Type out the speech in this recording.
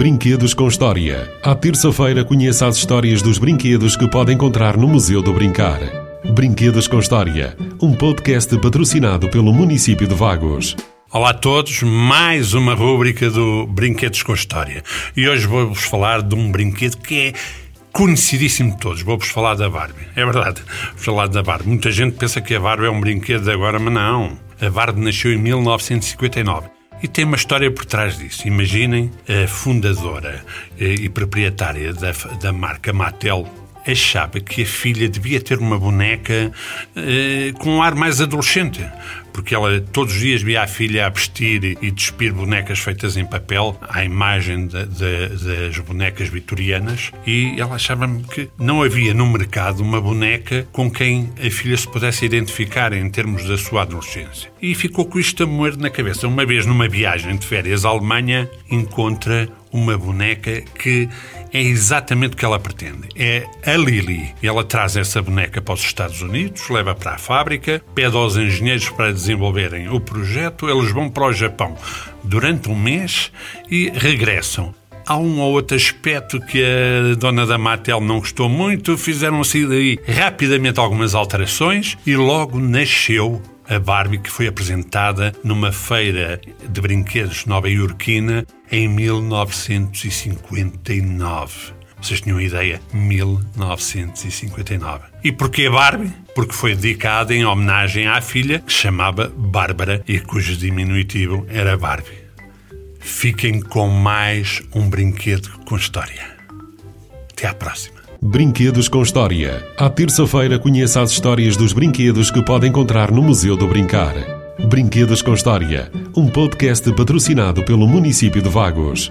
Brinquedos com História. À terça-feira, conheça as histórias dos brinquedos que pode encontrar no Museu do Brincar. Brinquedos com História, um podcast patrocinado pelo município de Vagos. Olá a todos, mais uma rúbrica do Brinquedos com História. E hoje vou-vos falar de um brinquedo que é conhecidíssimo de todos. Vou-vos falar da Barbie. É verdade, vou falar da Barbie. Muita gente pensa que a Barbie é um brinquedo de agora, mas não. A Barbie nasceu em 1959. E tem uma história por trás disso. Imaginem a fundadora eh, e proprietária da, da marca Mattel achava que a filha devia ter uma boneca eh, com um ar mais adolescente, porque ela todos os dias via a filha a vestir e despir bonecas feitas em papel, à imagem de, de, das bonecas vitorianas, e ela achava que não havia no mercado uma boneca com quem a filha se pudesse identificar em termos da sua adolescência. E ficou com isto a moer na cabeça. Uma vez numa viagem de férias à Alemanha, encontra uma boneca que é exatamente o que ela pretende. É a Lily. Ela traz essa boneca para os Estados Unidos, leva para a fábrica, pede aos engenheiros para desenvolverem o projeto, eles vão para o Japão durante um mês e regressam. Há um ou outro aspecto que a dona da Mattel não gostou muito, fizeram-se daí rapidamente algumas alterações e logo nasceu a Barbie que foi apresentada numa feira de brinquedos nova-iorquina em 1959. Vocês tinham ideia? 1959. E porquê Barbie? Porque foi dedicada em homenagem à filha que chamava Bárbara e cujo diminutivo era Barbie. Fiquem com mais um brinquedo com história. Até à próxima. Brinquedos com História. À terça-feira, conheça as histórias dos brinquedos que pode encontrar no Museu do Brincar. Brinquedos com História, um podcast patrocinado pelo município de Vagos.